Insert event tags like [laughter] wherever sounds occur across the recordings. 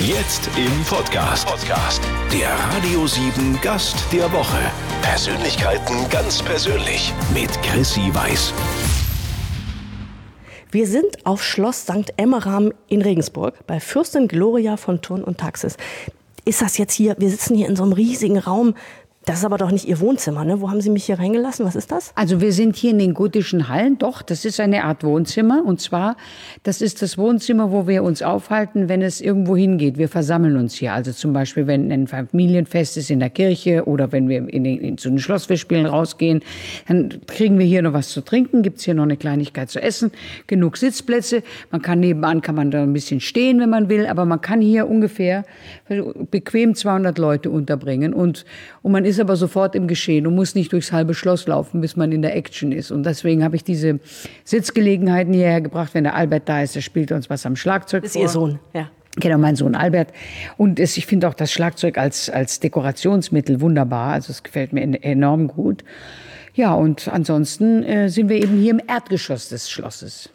Jetzt im Podcast. Podcast. Der Radio 7 Gast der Woche. Persönlichkeiten ganz persönlich mit Chrissy Weiß. Wir sind auf Schloss St. Emmeram in Regensburg bei Fürstin Gloria von Turn und Taxis. Ist das jetzt hier, wir sitzen hier in so einem riesigen Raum das ist aber doch nicht Ihr Wohnzimmer, ne? Wo haben Sie mich hier reingelassen? Was ist das? Also wir sind hier in den gotischen Hallen. Doch, das ist eine Art Wohnzimmer. Und zwar, das ist das Wohnzimmer, wo wir uns aufhalten, wenn es irgendwo hingeht. Wir versammeln uns hier. Also zum Beispiel, wenn ein Familienfest ist in der Kirche oder wenn wir in den, in, zu den Schlossfestspielen rausgehen, dann kriegen wir hier noch was zu trinken. Gibt's hier noch eine Kleinigkeit zu essen. Genug Sitzplätze. Man kann nebenan, kann man da ein bisschen stehen, wenn man will. Aber man kann hier ungefähr bequem 200 Leute unterbringen. Und, und man ist ist aber sofort im Geschehen und muss nicht durchs halbe Schloss laufen, bis man in der Action ist. Und deswegen habe ich diese Sitzgelegenheiten hierher gebracht. Wenn der Albert da ist, der spielt uns was am Schlagzeug. Das ist vor. Ihr Sohn, ja. Genau, mein Sohn Albert. Und es, ich finde auch das Schlagzeug als, als Dekorationsmittel wunderbar. Also es gefällt mir enorm gut. Ja, und ansonsten äh, sind wir eben hier im Erdgeschoss des Schlosses.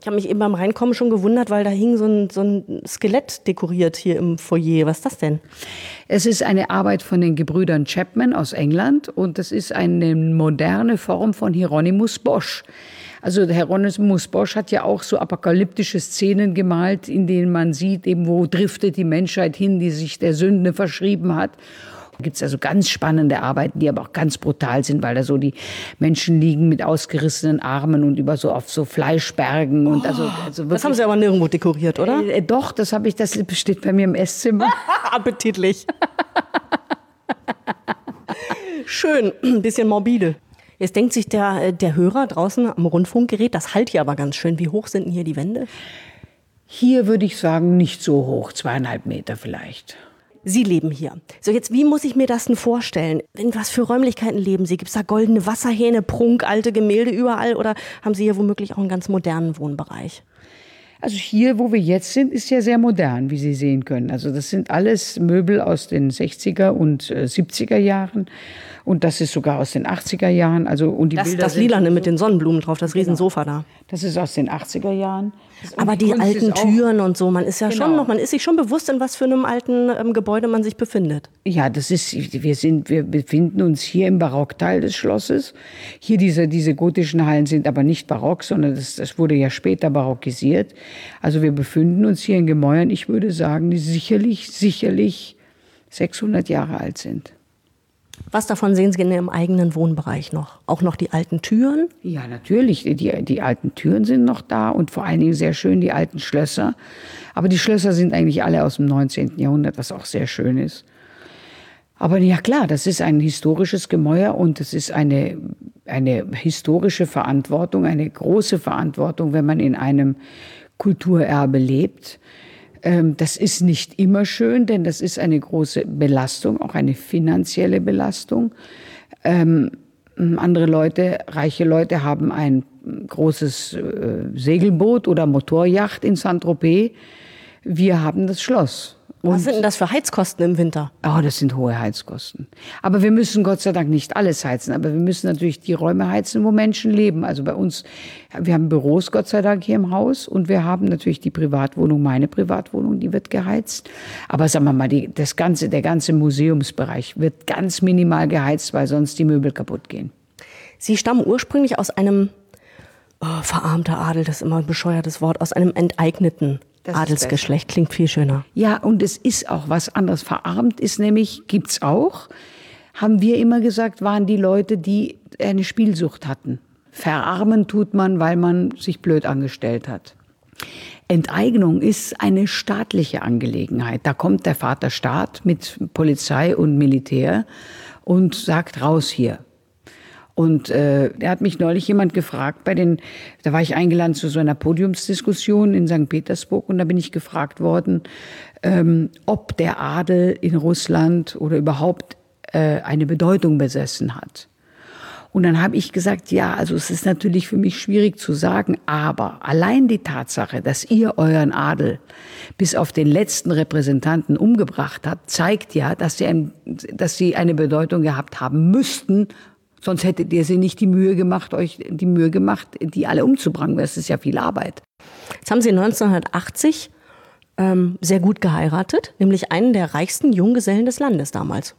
Ich habe mich eben beim Reinkommen schon gewundert, weil da hing so ein, so ein Skelett dekoriert hier im Foyer. Was ist das denn? Es ist eine Arbeit von den Gebrüdern Chapman aus England und das ist eine moderne Form von Hieronymus Bosch. Also Hieronymus Bosch hat ja auch so apokalyptische Szenen gemalt, in denen man sieht, eben wo driftet die Menschheit hin, die sich der Sünde verschrieben hat. Da gibt es also ganz spannende Arbeiten, die aber auch ganz brutal sind, weil da so die Menschen liegen mit ausgerissenen Armen und über so auf so Fleischbergen und also, oh, also Das haben Sie aber nirgendwo dekoriert, oder? Äh, doch, das habe ich, das steht bei mir im Esszimmer. [laughs] [laughs] Appetitlich. Schön, ein bisschen morbide. Jetzt denkt sich der, äh, der Hörer draußen am Rundfunkgerät, das halt hier aber ganz schön. Wie hoch sind denn hier die Wände? Hier würde ich sagen, nicht so hoch, zweieinhalb Meter vielleicht. Sie leben hier. So, jetzt, wie muss ich mir das denn vorstellen? In was für Räumlichkeiten leben Sie? Gibt es da goldene Wasserhähne, Prunk, alte Gemälde überall oder haben Sie hier womöglich auch einen ganz modernen Wohnbereich? Also hier, wo wir jetzt sind, ist ja sehr modern, wie Sie sehen können. Also das sind alles Möbel aus den 60er und 70er äh, Jahren. Und das ist sogar aus den 80er Jahren. Also, und die das, Bilder das Lilane mit den Sonnenblumen drauf, das genau. Riesensofa da. Das ist aus den 80er Jahren. Aber die, die alten Türen und so, man ist ja genau. schon noch, man ist sich schon bewusst, in was für einem alten ähm, Gebäude man sich befindet. Ja, das ist, wir sind, wir befinden uns hier im Barockteil des Schlosses. Hier diese, diese gotischen Hallen sind aber nicht barock, sondern das, das wurde ja später barockisiert. Also wir befinden uns hier in Gemäuern, ich würde sagen, die sicherlich, sicherlich 600 Jahre alt sind. Was davon sehen Sie in Ihrem eigenen Wohnbereich noch? Auch noch die alten Türen? Ja, natürlich. Die, die alten Türen sind noch da und vor allen Dingen sehr schön die alten Schlösser. Aber die Schlösser sind eigentlich alle aus dem 19. Jahrhundert, was auch sehr schön ist. Aber ja klar, das ist ein historisches Gemäuer und es ist eine, eine historische Verantwortung, eine große Verantwortung, wenn man in einem Kulturerbe lebt. Ähm, das ist nicht immer schön, denn das ist eine große Belastung, auch eine finanzielle Belastung. Ähm, andere Leute, reiche Leute haben ein großes äh, Segelboot oder Motorjacht in Saint-Tropez. Wir haben das Schloss. Und Was sind denn das für Heizkosten im Winter? Oh, das sind hohe Heizkosten. Aber wir müssen Gott sei Dank nicht alles heizen. Aber wir müssen natürlich die Räume heizen, wo Menschen leben. Also bei uns, wir haben Büros Gott sei Dank hier im Haus und wir haben natürlich die Privatwohnung, meine Privatwohnung, die wird geheizt. Aber sagen wir mal, die, das ganze, der ganze Museumsbereich wird ganz minimal geheizt, weil sonst die Möbel kaputt gehen. Sie stammen ursprünglich aus einem oh, verarmter Adel, das ist immer ein bescheuertes Wort, aus einem enteigneten das Adelsgeschlecht klingt viel schöner. Ja, und es ist auch was anderes. Verarmt ist nämlich, gibt's auch, haben wir immer gesagt, waren die Leute, die eine Spielsucht hatten. Verarmen tut man, weil man sich blöd angestellt hat. Enteignung ist eine staatliche Angelegenheit. Da kommt der Vater Staat mit Polizei und Militär und sagt raus hier. Und äh, da hat mich neulich jemand gefragt, bei den, da war ich eingeladen zu so einer Podiumsdiskussion in St. Petersburg und da bin ich gefragt worden, ähm, ob der Adel in Russland oder überhaupt äh, eine Bedeutung besessen hat. Und dann habe ich gesagt, ja, also es ist natürlich für mich schwierig zu sagen, aber allein die Tatsache, dass ihr euren Adel bis auf den letzten Repräsentanten umgebracht habt, zeigt ja, dass sie, ein, dass sie eine Bedeutung gehabt haben müssten, Sonst hättet ihr sie nicht die Mühe gemacht, euch die Mühe gemacht, die alle umzubringen. Das ist ja viel Arbeit. Jetzt haben Sie 1980 ähm, sehr gut geheiratet, nämlich einen der reichsten Junggesellen des Landes damals.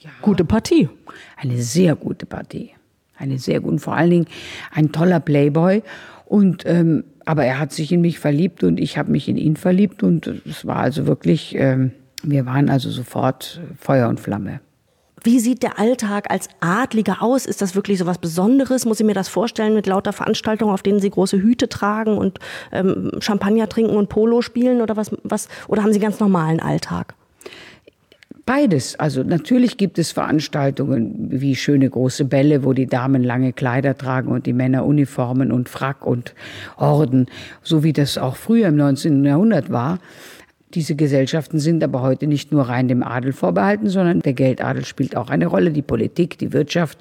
Ja. Gute Partie. Eine sehr gute Partie. Eine sehr gute, vor allen Dingen ein toller Playboy. Und ähm, aber er hat sich in mich verliebt und ich habe mich in ihn verliebt und es war also wirklich, ähm, wir waren also sofort Feuer und Flamme. Wie sieht der Alltag als Adliger aus? Ist das wirklich so was Besonderes? Muss ich mir das vorstellen mit lauter Veranstaltungen, auf denen Sie große Hüte tragen und ähm, Champagner trinken und Polo spielen oder was, was? Oder haben Sie ganz normalen Alltag? Beides. Also natürlich gibt es Veranstaltungen wie schöne große Bälle, wo die Damen lange Kleider tragen und die Männer Uniformen und Frack und Orden, so wie das auch früher im 19. Jahrhundert war. Diese Gesellschaften sind aber heute nicht nur rein dem Adel vorbehalten, sondern der Geldadel spielt auch eine Rolle. Die Politik, die Wirtschaft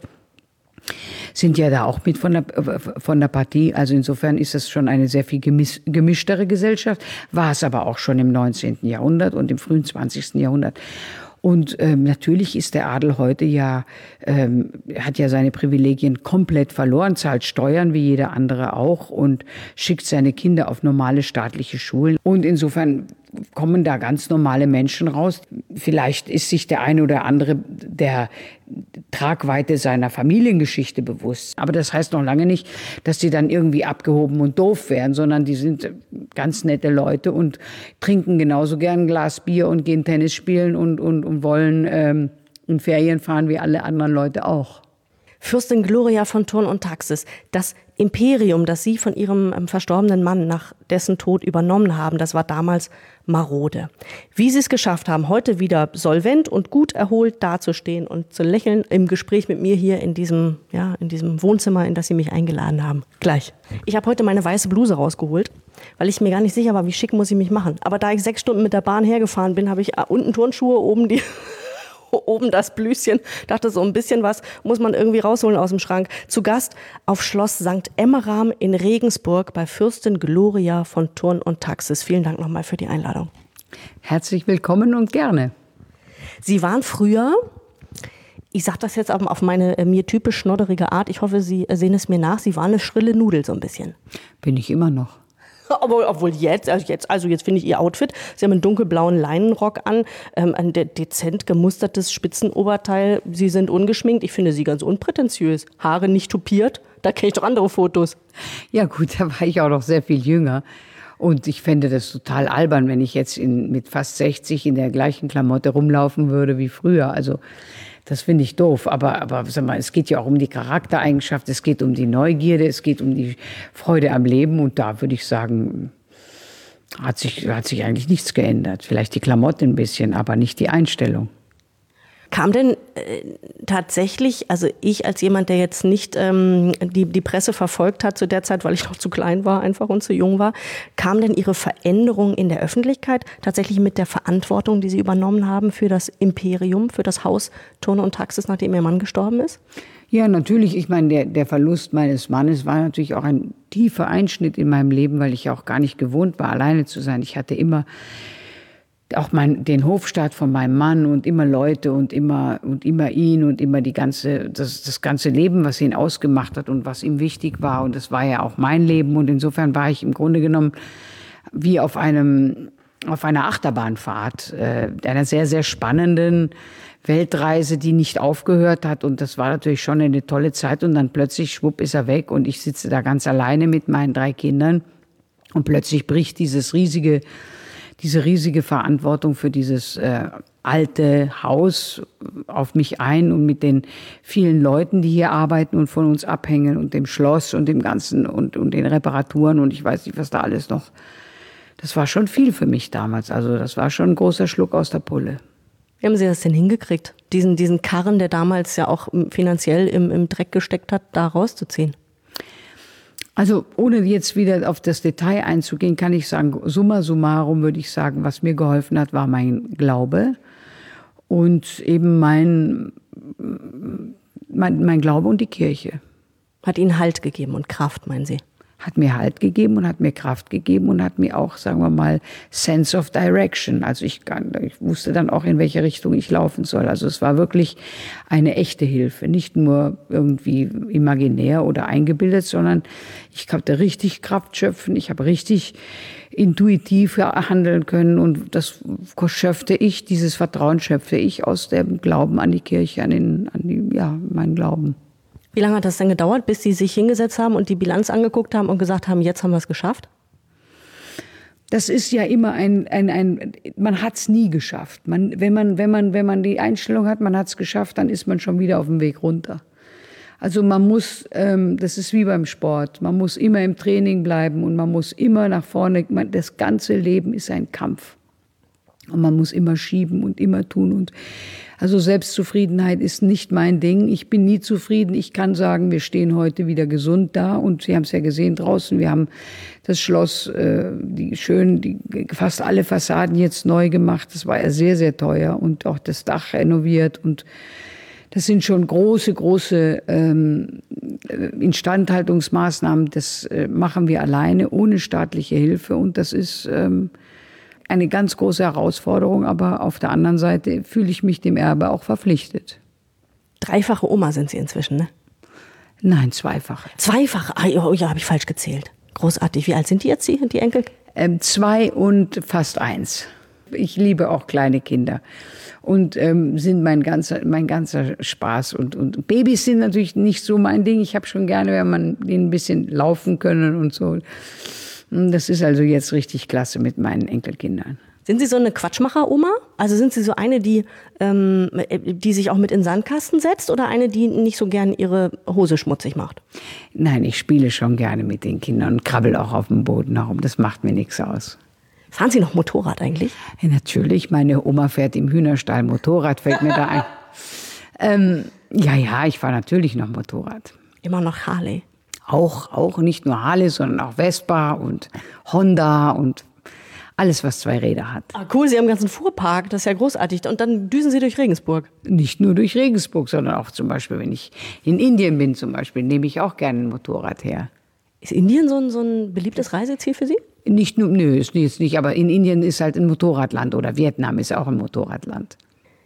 sind ja da auch mit von der, von der Partie. Also insofern ist das schon eine sehr viel gemischtere Gesellschaft, war es aber auch schon im 19. Jahrhundert und im frühen 20. Jahrhundert. Und ähm, natürlich ist der Adel heute ja, ähm, hat ja seine Privilegien komplett verloren, zahlt Steuern wie jeder andere auch und schickt seine Kinder auf normale staatliche Schulen. Und insofern kommen da ganz normale Menschen raus. Vielleicht ist sich der eine oder andere der Tragweite seiner Familiengeschichte bewusst. Aber das heißt noch lange nicht, dass die dann irgendwie abgehoben und doof wären, sondern die sind ganz nette Leute und trinken genauso gern ein Glas Bier und gehen Tennis spielen und, und, und wollen ähm, in Ferien fahren wie alle anderen Leute auch. Fürstin Gloria von Thurn und Taxis, das Imperium, das Sie von Ihrem ähm, verstorbenen Mann nach dessen Tod übernommen haben, das war damals marode. Wie Sie es geschafft haben, heute wieder solvent und gut erholt dazustehen und zu lächeln im Gespräch mit mir hier in diesem, ja, in diesem Wohnzimmer, in das Sie mich eingeladen haben. Gleich. Ich habe heute meine weiße Bluse rausgeholt, weil ich mir gar nicht sicher war, wie schick muss ich mich machen. Aber da ich sechs Stunden mit der Bahn hergefahren bin, habe ich äh, unten Turnschuhe, oben die [laughs] oben das Blüschen. Dachte, so ein bisschen was muss man irgendwie rausholen aus dem Schrank. Zu Gast auf Schloss St. Emmeram in Regensburg bei Fürstin Gloria von Turn und Taxis. Vielen Dank nochmal für die Einladung. Herzlich willkommen und gerne. Sie waren früher ich sage das jetzt aber auf meine äh, mir typisch schnodderige Art. Ich hoffe, Sie äh, sehen es mir nach. Sie waren eine schrille Nudel so ein bisschen. Bin ich immer noch. [laughs] Aber obwohl jetzt, also jetzt, also jetzt finde ich ihr Outfit. Sie haben einen dunkelblauen Leinenrock an, ähm, ein de dezent gemustertes Spitzenoberteil. Sie sind ungeschminkt. Ich finde sie ganz unprätentiös. Haare nicht tupiert. Da kenne ich doch andere Fotos. Ja gut, da war ich auch noch sehr viel jünger. Und ich fände das total albern, wenn ich jetzt in, mit fast 60 in der gleichen Klamotte rumlaufen würde wie früher. Also das finde ich doof. Aber, aber sag mal, es geht ja auch um die Charaktereigenschaft, es geht um die Neugierde, es geht um die Freude am Leben. Und da würde ich sagen, hat sich, hat sich eigentlich nichts geändert. Vielleicht die Klamotte ein bisschen, aber nicht die Einstellung. Kam denn äh, tatsächlich, also ich als jemand, der jetzt nicht ähm, die, die Presse verfolgt hat zu der Zeit, weil ich noch zu klein war einfach und zu jung war, kam denn Ihre Veränderung in der Öffentlichkeit tatsächlich mit der Verantwortung, die Sie übernommen haben für das Imperium, für das Haus Turner und Taxis, nachdem Ihr Mann gestorben ist? Ja, natürlich. Ich meine, der, der Verlust meines Mannes war natürlich auch ein tiefer Einschnitt in meinem Leben, weil ich auch gar nicht gewohnt war, alleine zu sein. Ich hatte immer auch mein, den Hofstaat von meinem Mann und immer Leute und immer, und immer ihn und immer die ganze, das, das ganze Leben, was ihn ausgemacht hat und was ihm wichtig war. Und das war ja auch mein Leben. Und insofern war ich im Grunde genommen wie auf einem, auf einer Achterbahnfahrt, äh, einer sehr, sehr spannenden Weltreise, die nicht aufgehört hat. Und das war natürlich schon eine tolle Zeit. Und dann plötzlich, schwupp, ist er weg und ich sitze da ganz alleine mit meinen drei Kindern. Und plötzlich bricht dieses riesige diese riesige Verantwortung für dieses äh, alte Haus auf mich ein und mit den vielen Leuten, die hier arbeiten und von uns abhängen und dem Schloss und dem Ganzen und, und den Reparaturen und ich weiß nicht, was da alles noch. Das war schon viel für mich damals. Also das war schon ein großer Schluck aus der Pulle. Wie haben Sie das denn hingekriegt, diesen, diesen Karren, der damals ja auch finanziell im, im Dreck gesteckt hat, da rauszuziehen? Also ohne jetzt wieder auf das Detail einzugehen, kann ich sagen, summa summarum würde ich sagen, was mir geholfen hat, war mein Glaube und eben mein, mein, mein Glaube und die Kirche. Hat Ihnen Halt gegeben und Kraft, meinen Sie? Hat mir Halt gegeben und hat mir Kraft gegeben und hat mir auch, sagen wir mal, Sense of Direction. Also ich, kann, ich wusste dann auch, in welche Richtung ich laufen soll. Also es war wirklich eine echte Hilfe, nicht nur irgendwie imaginär oder eingebildet, sondern ich konnte richtig Kraft schöpfen. Ich habe richtig intuitiv handeln können. Und das schöpfte ich, dieses Vertrauen schöpfte ich aus dem Glauben an die Kirche, an, den, an die, ja, meinen Glauben. Wie lange hat das denn gedauert, bis Sie sich hingesetzt haben und die Bilanz angeguckt haben und gesagt haben, jetzt haben wir es geschafft? Das ist ja immer ein, ein, ein man hat es nie geschafft. Man, wenn, man, wenn, man, wenn man die Einstellung hat, man hat es geschafft, dann ist man schon wieder auf dem Weg runter. Also man muss, ähm, das ist wie beim Sport, man muss immer im Training bleiben und man muss immer nach vorne, man, das ganze Leben ist ein Kampf. Und man muss immer schieben und immer tun. Und also Selbstzufriedenheit ist nicht mein Ding. Ich bin nie zufrieden. Ich kann sagen, wir stehen heute wieder gesund da. Und Sie haben es ja gesehen draußen. Wir haben das Schloss, äh, die schön, die, fast alle Fassaden jetzt neu gemacht. Das war ja sehr, sehr teuer. Und auch das Dach renoviert und das sind schon große, große ähm, Instandhaltungsmaßnahmen. Das äh, machen wir alleine, ohne staatliche Hilfe. Und das ist ähm, eine ganz große Herausforderung. Aber auf der anderen Seite fühle ich mich dem Erbe auch verpflichtet. Dreifache Oma sind Sie inzwischen, ne? Nein, zweifache. Zweifache? Ah, oh, ja, habe ich falsch gezählt. Großartig. Wie alt sind die jetzt, die, die Enkel? Ähm, zwei und fast eins. Ich liebe auch kleine Kinder und ähm, sind mein ganzer, mein ganzer Spaß. Und, und Babys sind natürlich nicht so mein Ding. Ich habe schon gerne, wenn man denen ein bisschen laufen können und so. Das ist also jetzt richtig klasse mit meinen Enkelkindern. Sind Sie so eine Quatschmacher-Oma? Also sind Sie so eine, die, ähm, die sich auch mit in den Sandkasten setzt oder eine, die nicht so gern ihre Hose schmutzig macht? Nein, ich spiele schon gerne mit den Kindern und krabbel auch auf dem Boden herum. Das macht mir nichts aus. Fahren Sie noch Motorrad eigentlich? Ja, natürlich, meine Oma fährt im Hühnerstall Motorrad, fällt mir da ein. [laughs] Ähm, ja, ja, ich fahre natürlich noch Motorrad. Immer noch Harley? Auch, auch nicht nur Harley, sondern auch Vespa und Honda und alles, was zwei Räder hat. Ah, cool, Sie haben einen ganzen Fuhrpark, das ist ja großartig. Und dann düsen Sie durch Regensburg. Nicht nur durch Regensburg, sondern auch zum Beispiel, wenn ich in Indien bin, zum Beispiel, nehme ich auch gerne ein Motorrad her. Ist Indien so ein, so ein beliebtes Reiseziel für Sie? Nicht nur, nö, ist jetzt nicht, aber in Indien ist halt ein Motorradland oder Vietnam ist auch ein Motorradland.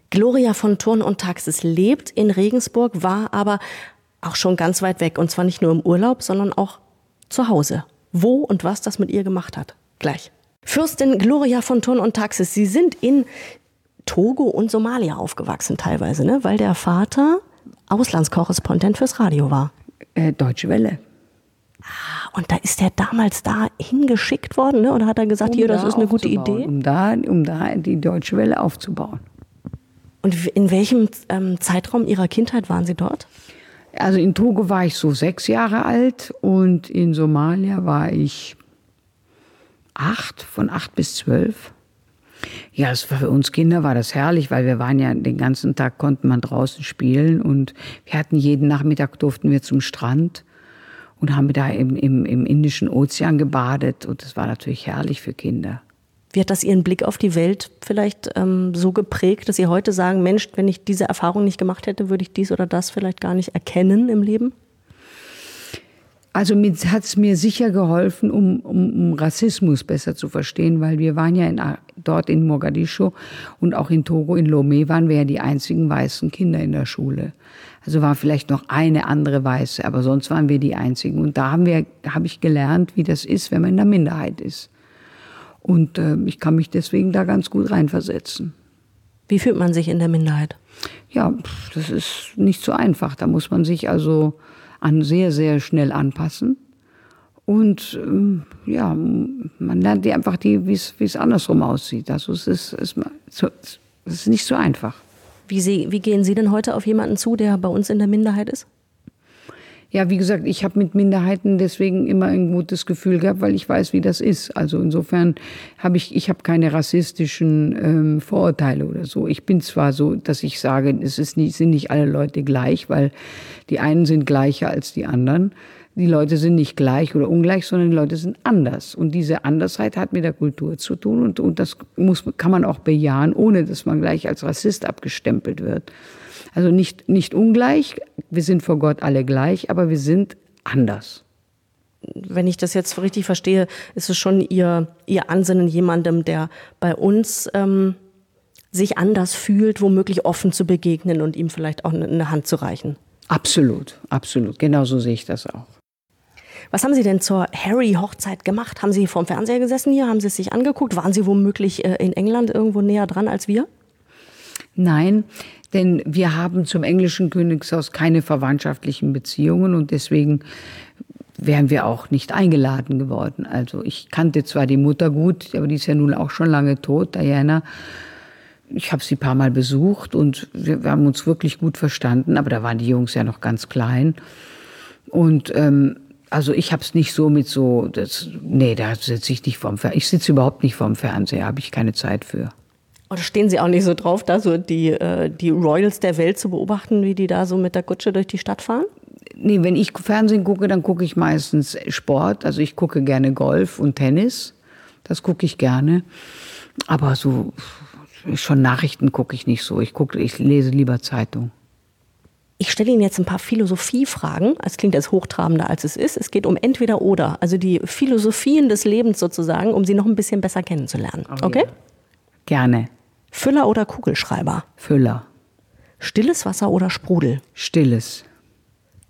Gloria von Turn und Taxis lebt in Regensburg, war aber auch schon ganz weit weg und zwar nicht nur im Urlaub, sondern auch zu Hause. Wo und was das mit ihr gemacht hat. Gleich. Fürstin Gloria von Turn und Taxis, Sie sind in Togo und Somalia aufgewachsen teilweise, ne? weil der Vater Auslandskorrespondent fürs Radio war. Äh, Deutsche Welle. Ah, und da ist er damals da hingeschickt worden, ne? oder hat er gesagt, um hier, das ist eine gute Idee? Um da, um da die Deutsche Welle aufzubauen. Und in welchem ähm, Zeitraum Ihrer Kindheit waren Sie dort? Also in Togo war ich so sechs Jahre alt und in Somalia war ich acht, von acht bis zwölf. Ja, es war für uns Kinder war das herrlich, weil wir waren ja den ganzen Tag konnten man draußen spielen und wir hatten jeden Nachmittag durften wir zum Strand und haben da im, im, im Indischen Ozean gebadet. Und das war natürlich herrlich für Kinder. Wie hat das Ihren Blick auf die Welt vielleicht ähm, so geprägt, dass Sie heute sagen, Mensch, wenn ich diese Erfahrung nicht gemacht hätte, würde ich dies oder das vielleicht gar nicht erkennen im Leben? Also hat es mir sicher geholfen, um, um, um, Rassismus besser zu verstehen, weil wir waren ja in, dort in Mogadischu und auch in Togo, in Lomé waren wir ja die einzigen weißen Kinder in der Schule. Also war vielleicht noch eine andere Weiße, aber sonst waren wir die einzigen. Und da haben wir, habe ich gelernt, wie das ist, wenn man in der Minderheit ist. Und äh, ich kann mich deswegen da ganz gut reinversetzen. Wie fühlt man sich in der Minderheit? Ja, das ist nicht so einfach. Da muss man sich also an sehr, sehr schnell anpassen. Und ähm, ja, man lernt die einfach, die, wie es andersrum aussieht. Also es ist, es ist nicht so einfach. Wie, Sie, wie gehen Sie denn heute auf jemanden zu, der bei uns in der Minderheit ist? Ja, wie gesagt, ich habe mit Minderheiten deswegen immer ein gutes Gefühl gehabt, weil ich weiß, wie das ist. Also insofern habe ich, ich habe keine rassistischen ähm, Vorurteile oder so. Ich bin zwar so, dass ich sage, es ist nicht, sind nicht alle Leute gleich, weil die einen sind gleicher als die anderen. Die Leute sind nicht gleich oder ungleich, sondern die Leute sind anders. Und diese Andersheit hat mit der Kultur zu tun und, und das muss, kann man auch bejahen, ohne dass man gleich als Rassist abgestempelt wird. Also nicht, nicht ungleich, wir sind vor Gott alle gleich, aber wir sind anders. Wenn ich das jetzt richtig verstehe, ist es schon Ihr, Ihr Ansinnen jemandem, der bei uns ähm, sich anders fühlt, womöglich offen zu begegnen und ihm vielleicht auch eine Hand zu reichen. Absolut, absolut. Genauso sehe ich das auch. Was haben Sie denn zur Harry-Hochzeit gemacht? Haben Sie vorm Fernseher gesessen hier? Haben Sie es sich angeguckt? Waren Sie womöglich äh, in England irgendwo näher dran als wir? Nein, denn wir haben zum englischen Königshaus keine verwandtschaftlichen Beziehungen und deswegen wären wir auch nicht eingeladen geworden. Also ich kannte zwar die Mutter gut, aber die ist ja nun auch schon lange tot, Diana. Ich habe sie ein paar Mal besucht und wir, wir haben uns wirklich gut verstanden, aber da waren die Jungs ja noch ganz klein. Und ähm, also ich habe es nicht so mit so, das, nee, da sitze ich nicht vorm Fernseher. Ich sitze überhaupt nicht vorm Fernseher, habe ich keine Zeit für. Oder stehen Sie auch nicht so drauf, da so die, äh, die Royals der Welt zu beobachten, wie die da so mit der Kutsche durch die Stadt fahren? Nee, wenn ich Fernsehen gucke, dann gucke ich meistens Sport. Also ich gucke gerne Golf und Tennis. Das gucke ich gerne. Aber so schon Nachrichten gucke ich nicht so. Ich gucke, ich lese lieber Zeitung. Ich stelle Ihnen jetzt ein paar Philosophiefragen. Es klingt jetzt hochtrabender, als es ist. Es geht um entweder oder, also die Philosophien des Lebens sozusagen, um sie noch ein bisschen besser kennenzulernen. Okay? Gerne. Füller oder Kugelschreiber? Füller. Stilles Wasser oder Sprudel? Stilles.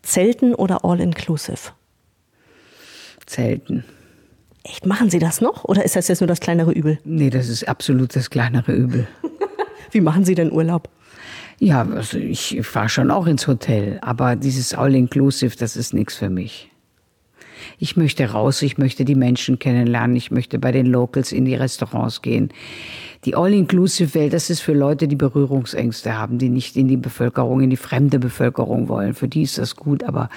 Zelten oder All-Inclusive? Zelten. Echt, machen Sie das noch? Oder ist das jetzt nur das kleinere Übel? Nee, das ist absolut das kleinere Übel. [laughs] Wie machen Sie denn Urlaub? Ja, also ich fahre schon auch ins Hotel, aber dieses All-Inclusive, das ist nichts für mich. Ich möchte raus, ich möchte die Menschen kennenlernen, ich möchte bei den Locals in die Restaurants gehen. Die All-Inclusive-Welt, das ist für Leute, die Berührungsängste haben, die nicht in die Bevölkerung, in die fremde Bevölkerung wollen. Für die ist das gut, aber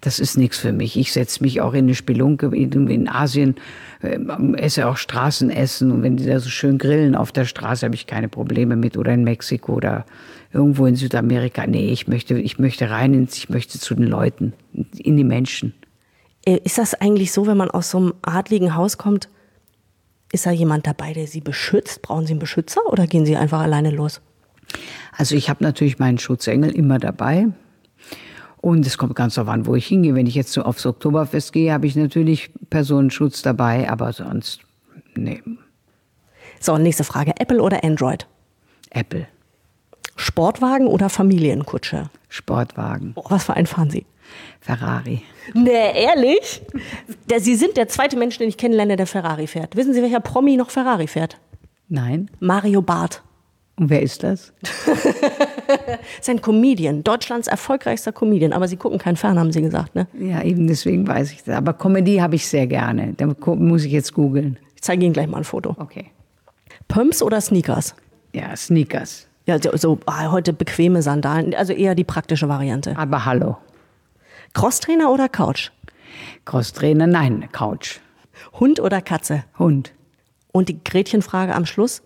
das ist nichts für mich. Ich setze mich auch in eine Spelunke in, Asien, äh, esse auch Straßenessen und wenn die da so schön grillen auf der Straße, habe ich keine Probleme mit oder in Mexiko oder irgendwo in Südamerika. Nee, ich möchte, ich möchte rein ins, ich möchte zu den Leuten, in die Menschen. Äh, Ist das eigentlich so, wenn man aus so einem adligen Haus kommt, ist da jemand dabei, der Sie beschützt? Brauchen Sie einen Beschützer oder gehen Sie einfach alleine los? Also ich habe natürlich meinen Schutzengel immer dabei. Und es kommt ganz darauf an, wo ich hingehe. Wenn ich jetzt so aufs Oktoberfest gehe, habe ich natürlich Personenschutz dabei, aber sonst, nee, So, nächste Frage. Apple oder Android? Apple, Sportwagen oder Familienkutsche? Sportwagen, Oh, was für einen fahren Sie? Ferrari. Nee, ehrlich? Der, Sie sind der zweite Mensch, den ich kennenlerne, der Ferrari fährt. Wissen Sie, welcher Promi noch Ferrari fährt? Nein. Mario Barth. Und wer ist das? [laughs] Ist ein Comedian, Deutschlands erfolgreichster Comedian. Aber Sie gucken kein Fern, haben Sie gesagt, ne? Ja, eben deswegen weiß ich das. Aber Comedy habe ich sehr gerne. Da muss ich jetzt googeln. Ich zeige Ihnen gleich mal ein Foto. Okay. Pumps oder Sneakers? Ja, Sneakers. Ja, so, so ah, heute bequeme Sandalen, also eher die praktische Variante. Aber hallo. Crosstrainer oder Couch? Crosstrainer, nein, Couch. Hund oder Katze? Hund. Und die Gretchenfrage am Schluss.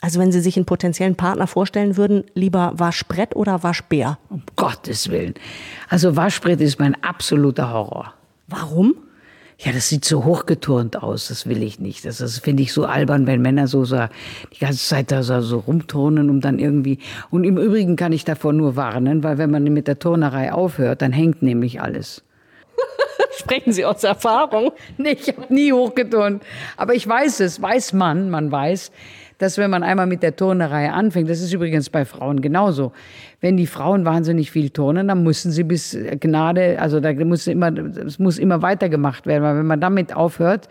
Also wenn Sie sich einen potenziellen Partner vorstellen würden, lieber Waschbrett oder Waschbär? Um Gottes Willen. Also Waschbrett ist mein absoluter Horror. Warum? Ja, das sieht so hochgeturnt aus, das will ich nicht. Das, das finde ich so albern, wenn Männer so, so die ganze Zeit da so, so rumturnen, um dann irgendwie. Und im Übrigen kann ich davor nur warnen, weil wenn man mit der Turnerei aufhört, dann hängt nämlich alles. Sprechen Sie aus Erfahrung? [laughs] Nee, ich habe nie hochgeturnt. Aber ich weiß es, weiß man, man weiß, dass wenn man einmal mit der Turnerei anfängt, das ist übrigens bei Frauen genauso. Wenn die Frauen wahnsinnig viel turnen, dann müssen sie bis Gnade, also da muss immer, es muss immer weitergemacht werden, weil wenn man damit aufhört,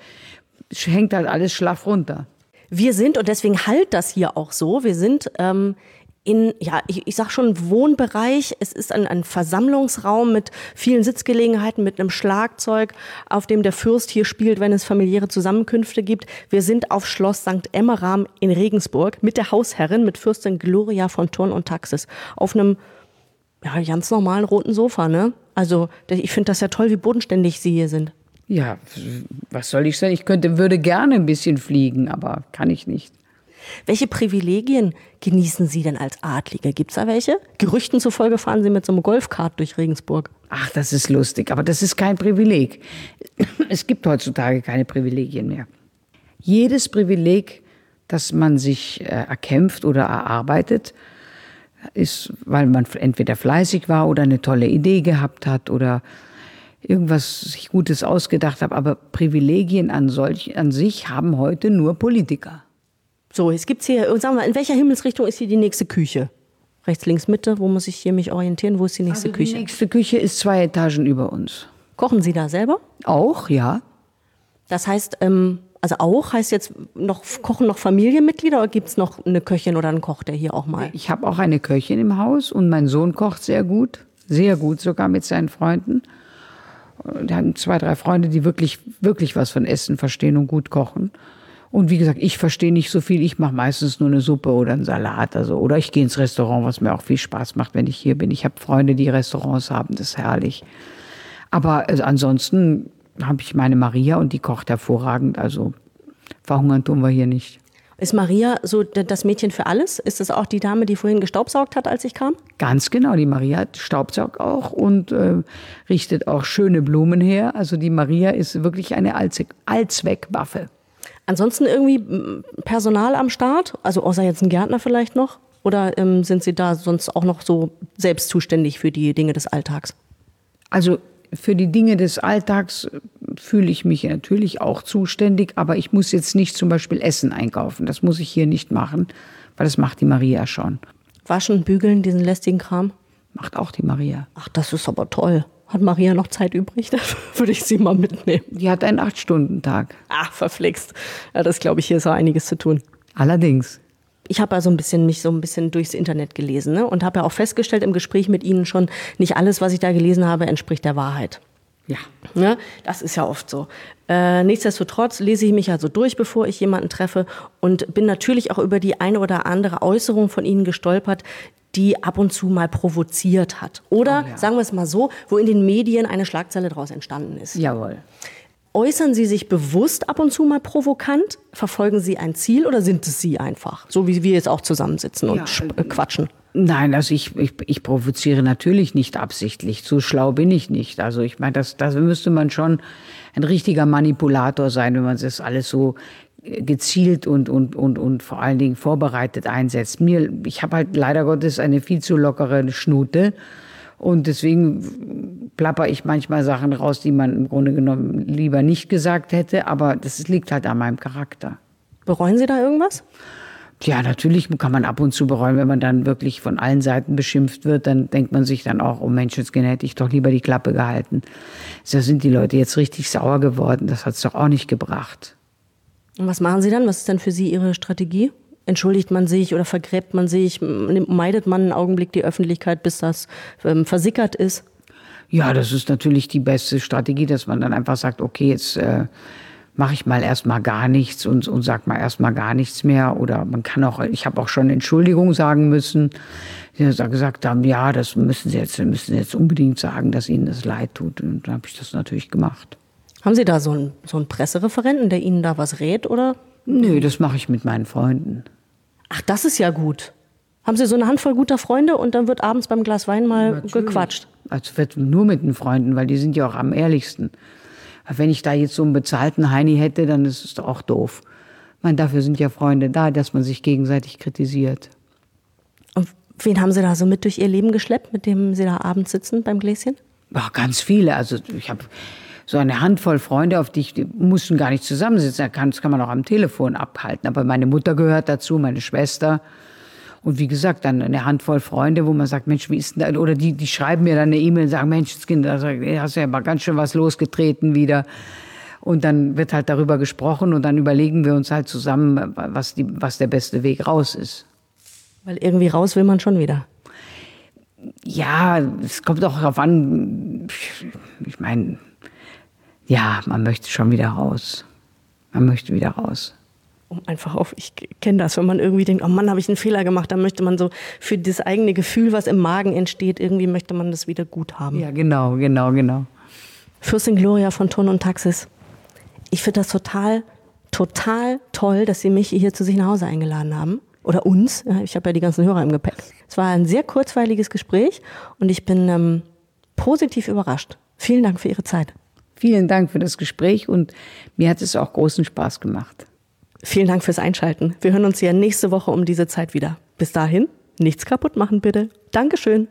hängt halt alles schlaff runter. Wir sind, und deswegen halt das hier auch so, wir sind ähm, in, ja, ich, ich sag schon Wohnbereich. Es ist ein, ein Versammlungsraum mit vielen Sitzgelegenheiten, mit einem Schlagzeug, auf dem der Fürst hier spielt, wenn es familiäre Zusammenkünfte gibt. Wir sind auf Schloss St. Emmeram in Regensburg mit der Hausherrin, mit Fürstin Gloria von Turn und Taxis, auf einem ja, ganz normalen roten Sofa, ne? Also, ich finde das ja toll, wie bodenständig Sie hier sind. Ja, was soll ich sagen? Ich könnte, würde gerne ein bisschen fliegen, aber kann ich nicht. Welche Privilegien genießen Sie denn als Adlige? Gibt's da welche? Gerüchten zufolge fahren Sie mit so einem Golfkart durch Regensburg. Ach, das ist lustig, aber das ist kein Privileg. [clears throat] Es gibt heutzutage keine Privilegien mehr. Jedes Privileg, das man sich äh, erkämpft oder erarbeitet, ist, weil man entweder fleißig war oder eine tolle Idee gehabt hat oder irgendwas sich Gutes ausgedacht hat. Aber Privilegien an, solch, an sich haben heute nur Politiker. So, jetzt gibt's hier, sagen wir, in welcher Himmelsrichtung ist hier die nächste Küche? Rechts, links, Mitte, wo muss ich hier mich orientieren? Wo ist die nächste Also die Küche? nächste Küche ist zwei Etagen über uns. Kochen Sie da selber? Auch, ja. Das heißt, ähm, also auch heißt jetzt noch kochen noch Familienmitglieder oder gibt es noch eine Köchin oder einen Koch, der hier auch mal? Ich habe auch eine Köchin im Haus und mein Sohn kocht sehr gut, sehr gut sogar mit seinen Freunden. Wir haben zwei, drei Freunde, die wirklich, wirklich was von Essen verstehen und gut kochen. Und wie gesagt, ich verstehe nicht so viel. Ich mache meistens nur eine Suppe oder einen Salat. Also, oder ich gehe ins Restaurant, was mir auch viel Spaß macht, wenn ich hier bin. Ich habe Freunde, die Restaurants haben, das ist herrlich. Aber also ansonsten habe ich meine Maria und die kocht hervorragend. Also verhungern tun wir hier nicht. Ist Maria so das Mädchen für alles? Ist das auch die Dame, die vorhin gestaubsaugt hat, als ich kam? Ganz genau. Die Maria staubsaugt auch und äh, richtet auch schöne Blumen her. Also die Maria ist wirklich eine Allzweckwaffe. Ansonsten irgendwie Personal am Start? Also außer jetzt ein Gärtner vielleicht noch? Oder ähm, sind Sie da sonst auch noch so selbst zuständig für die Dinge des Alltags? Also für die Dinge des Alltags fühle ich mich natürlich auch zuständig, aber ich muss jetzt nicht zum Beispiel Essen einkaufen. Das muss ich hier nicht machen, weil das macht die Maria schon. Waschen, bügeln, diesen lästigen Kram? Macht auch die Maria. Ach, das ist aber toll. Hat Maria noch Zeit übrig? [laughs] Dann würde ich sie mal mitnehmen. Die hat einen Acht-Stunden-Tag. Ach, verflixt. Ja, das glaube ich, hier ist auch einiges zu tun. Allerdings ich habe ja so ein bisschen mich so ein bisschen durchs Internet gelesen ne? und habe ja auch festgestellt im Gespräch mit Ihnen schon, nicht alles, was ich da gelesen habe, entspricht der Wahrheit. Ja. Ne? Das ist ja oft so. Äh, nichtsdestotrotz lese ich mich also durch, bevor ich jemanden treffe und bin natürlich auch über die eine oder andere Äußerung von Ihnen gestolpert, die ab und zu mal provoziert hat. Oder, oh ja. sagen wir es mal so, wo in den Medien eine Schlagzeile daraus entstanden ist. Jawohl. Äußern Sie sich bewusst ab und zu mal provokant? Verfolgen Sie ein Ziel oder sind es Sie einfach? So wie wir jetzt auch zusammensitzen und ja, äh, quatschen. Nein, also ich, ich, ich provoziere natürlich nicht absichtlich. So schlau bin ich nicht. Also ich meine, das, das müsste man schon ein richtiger Manipulator sein, wenn man das alles so gezielt und, und, und, und vor allen Dingen vorbereitet einsetzt. Mir, ich habe halt leider Gottes eine viel zu lockere Schnute. Und deswegen plapper ich manchmal Sachen raus, die man im Grunde genommen lieber nicht gesagt hätte. Aber das liegt halt an meinem Charakter. Bereuen Sie da irgendwas? Ja, natürlich kann man ab und zu bereuen, wenn man dann wirklich von allen Seiten beschimpft wird, dann denkt man sich dann auch, oh Menschenskin, hätte ich doch lieber die Klappe gehalten. Da sind die Leute jetzt richtig sauer geworden, das hat es doch auch nicht gebracht. Und was machen Sie dann? Was ist denn für Sie Ihre Strategie? entschuldigt man sich oder vergräbt man sich, meidet man einen Augenblick die Öffentlichkeit, bis das ähm, versickert ist? Ja, das ist natürlich die beste Strategie, dass man dann einfach sagt, okay, jetzt äh, mache ich mal erstmal gar nichts und, und sag mal erstmal gar nichts mehr. Oder man kann auch, ich habe auch schon Entschuldigung sagen müssen, die gesagt haben, ja, das müssen Sie jetzt, müssen Sie jetzt unbedingt sagen, dass Ihnen das leid tut. Und dann habe ich das natürlich gemacht. Haben Sie da so einen, so einen Pressereferenten, der Ihnen da was rät, oder? Nö, das mache ich mit meinen Freunden. Ach, das ist ja gut. Haben Sie so eine Handvoll guter Freunde und dann wird abends beim Glas Wein mal Natürlich. gequatscht? Also wird nur mit den Freunden, weil die sind ja auch am ehrlichsten. Wenn ich da jetzt so einen bezahlten Heini hätte, dann ist es doch auch doof. Ich meine, dafür sind ja Freunde da, dass man sich gegenseitig kritisiert. Und wen haben Sie da so mit durch Ihr Leben geschleppt, mit dem Sie da abends sitzen beim Gläschen? Ach, ganz viele. Also ich habe so eine Handvoll Freunde, auf die ich, die mussten gar nicht zusammensitzen. Das kann man auch am Telefon abhalten. Aber meine Mutter gehört dazu, meine Schwester. Und wie gesagt, dann eine Handvoll Freunde, wo man sagt, Mensch, wie ist denn da? Oder die, die schreiben mir dann eine E-Mail und sagen, Mensch, das Kind, da hast du ja mal ganz schön was losgetreten wieder. Und dann wird halt darüber gesprochen und dann überlegen wir uns halt zusammen, was, die, was der beste Weg raus ist. Weil irgendwie raus will man schon wieder. Ja, es kommt auch darauf an, ich meine, ja, man möchte schon wieder raus. Man möchte wieder raus. Um einfach auf, ich kenne das, wenn man irgendwie denkt, oh Mann, habe ich einen Fehler gemacht, dann möchte man so für das eigene Gefühl, was im Magen entsteht, irgendwie möchte man das wieder gut haben. Ja, genau, genau, genau. Fürstin Gloria von Ton und Taxis. Ich finde das total, total toll, dass Sie mich hier zu sich nach Hause eingeladen haben. Oder uns. Ich habe ja die ganzen Hörer im Gepäck. Es war ein sehr kurzweiliges Gespräch und ich bin ähm, positiv überrascht. Vielen Dank für Ihre Zeit. Vielen Dank für das Gespräch und mir hat es auch großen Spaß gemacht. Vielen Dank fürs Einschalten. Wir hören uns ja nächste Woche um diese Zeit wieder. Bis dahin, nichts kaputt machen bitte. Dankeschön.